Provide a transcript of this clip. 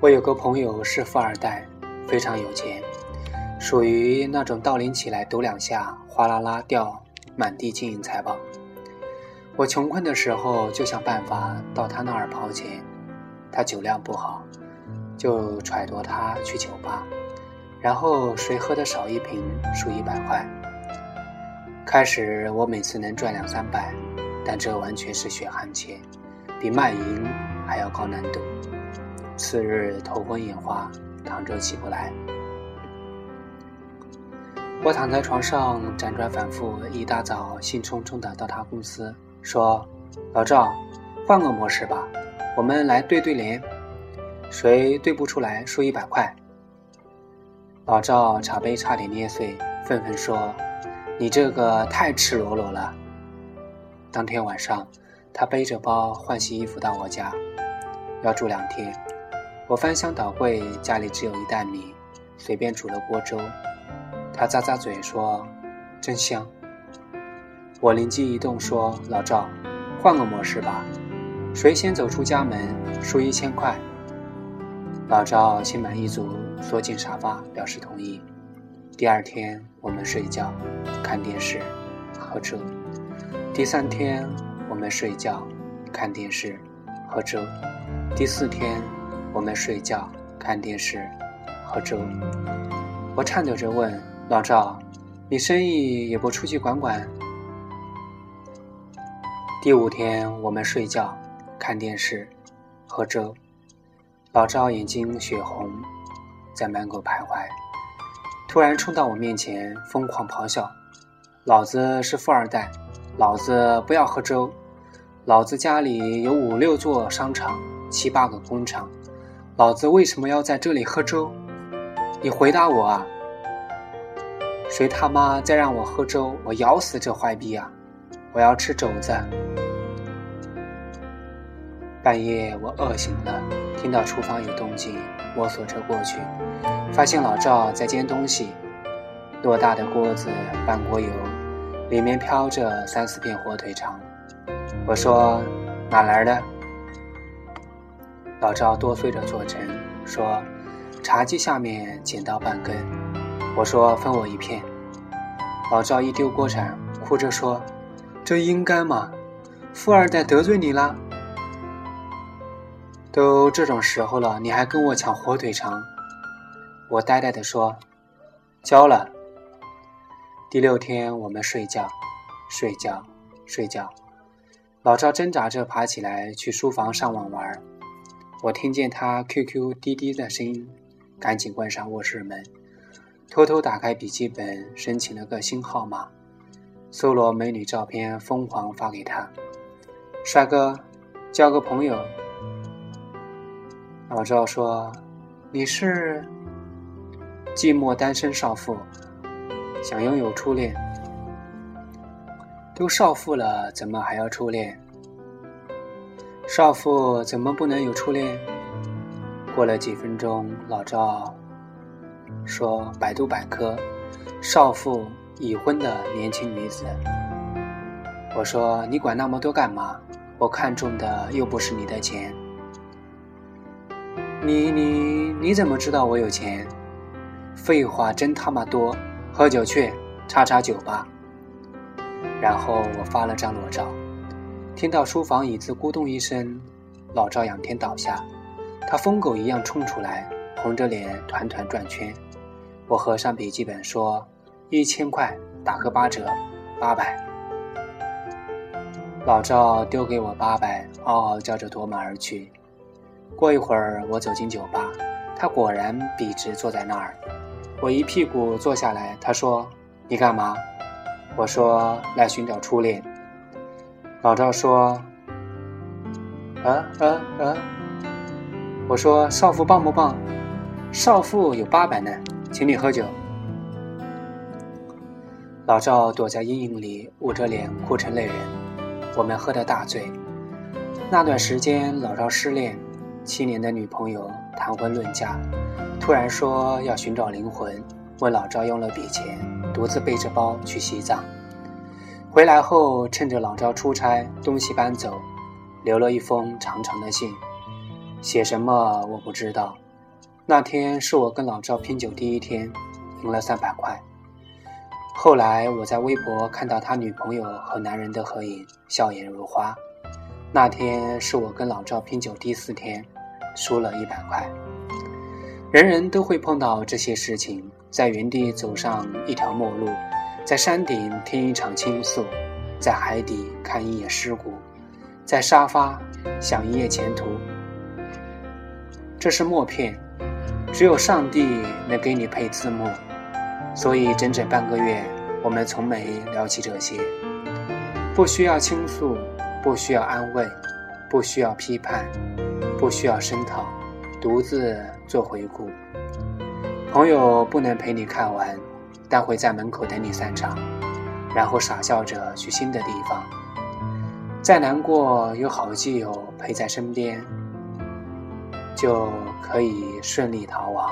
我有个朋友是富二代，非常有钱，属于那种倒拎起来抖两下，哗啦啦掉满地金银财宝。我穷困的时候就想办法到他那儿刨钱，他酒量不好，就揣度他去酒吧，然后谁喝的少一瓶输一百块。开始我每次能赚两三百，但这完全是血汗钱，比卖淫还要高难度。次日头昏眼花，躺着起不来。我躺在床上辗转反复，一大早兴冲冲的到他公司，说：“老赵，换个模式吧，我们来对对联，谁对不出来输一百块。”老赵茶杯差点捏碎，愤愤说。你这个太赤裸裸了。当天晚上，他背着包换洗衣服到我家，要住两天。我翻箱倒柜，家里只有一袋米，随便煮了锅粥。他咂咂嘴说：“真香。”我灵机一动说：“老赵，换个模式吧，谁先走出家门输一千块。”老赵心满意足，缩进沙发表示同意。第二天我们睡觉、看电视、喝粥；第三天我们睡觉、看电视、喝粥；第四天我们睡觉、看电视、喝粥。我颤抖着问老赵：“你生意也不出去管管？”第五天我们睡觉、看电视、喝粥。老赵眼睛血红，在门口徘徊。突然冲到我面前，疯狂咆哮：“老子是富二代，老子不要喝粥，老子家里有五六座商场，七八个工厂，老子为什么要在这里喝粥？你回答我啊！谁他妈再让我喝粥，我咬死这坏逼啊！我要吃肘子。”半夜我饿醒了，听到厨房有动静，摸索着过去。发现老赵在煎东西，偌大的锅子，半锅油，里面飘着三四片火腿肠。我说：“哪来的？”老赵哆嗦着做成，说：“茶几下面捡到半根。”我说：“分我一片。”老赵一丢锅铲，哭着说：“这应该吗？富二代得罪你啦？都这种时候了，你还跟我抢火腿肠？”我呆呆地说：“交了。”第六天，我们睡觉，睡觉，睡觉。老赵挣扎着爬起来去书房上网玩。我听见他 QQ 滴滴的声音，赶紧关上卧室门，偷偷打开笔记本，申请了个新号码，搜罗美女照片，疯狂发给他。帅哥，交个朋友。老赵说：“你是？”寂寞单身少妇，想拥有初恋。都少妇了，怎么还要初恋？少妇怎么不能有初恋？过了几分钟，老赵说：“百度百科，少妇，已婚的年轻女子。”我说：“你管那么多干嘛？我看中的又不是你的钱。”你你你怎么知道我有钱？废话真他妈多，喝酒去，叉叉酒吧。然后我发了张裸照，听到书房椅子咕咚一声，老赵仰天倒下，他疯狗一样冲出来，红着脸团团转圈。我合上笔记本说：“一千块打个八折，八百。”老赵丢给我八百，嗷嗷叫着夺门而去。过一会儿，我走进酒吧，他果然笔直坐在那儿。我一屁股坐下来，他说：“你干嘛？”我说：“来寻找初恋。”老赵说：“啊啊啊！”我说：“少妇棒不棒？少妇有八百呢，请你喝酒。”老赵躲在阴影里，捂着脸哭成泪人。我们喝得大醉。那段时间，老赵失恋，七年的女朋友谈婚论嫁。突然说要寻找灵魂，问老赵用了笔钱，独自背着包去西藏。回来后，趁着老赵出差，东西搬走，留了一封长长的信，写什么我不知道，那天是我跟老赵拼酒第一天，赢了三百块。后来我在微博看到他女朋友和男人的合影，笑颜如花。那天是我跟老赵拼酒第四天，输了一百块。人人都会碰到这些事情，在原地走上一条陌路，在山顶听一场倾诉，在海底看一眼尸骨，在沙发想一夜前途。这是默片。只有上帝能给你配字幕，所以整整半个月，我们从没聊起这些。不需要倾诉，不需要安慰，不需要批判，不需要声讨，独自做回顾。朋友不能陪你看完，但会在门口等你散场，然后傻笑着去新的地方。再难过，有好基友陪在身边。就可以顺利逃亡。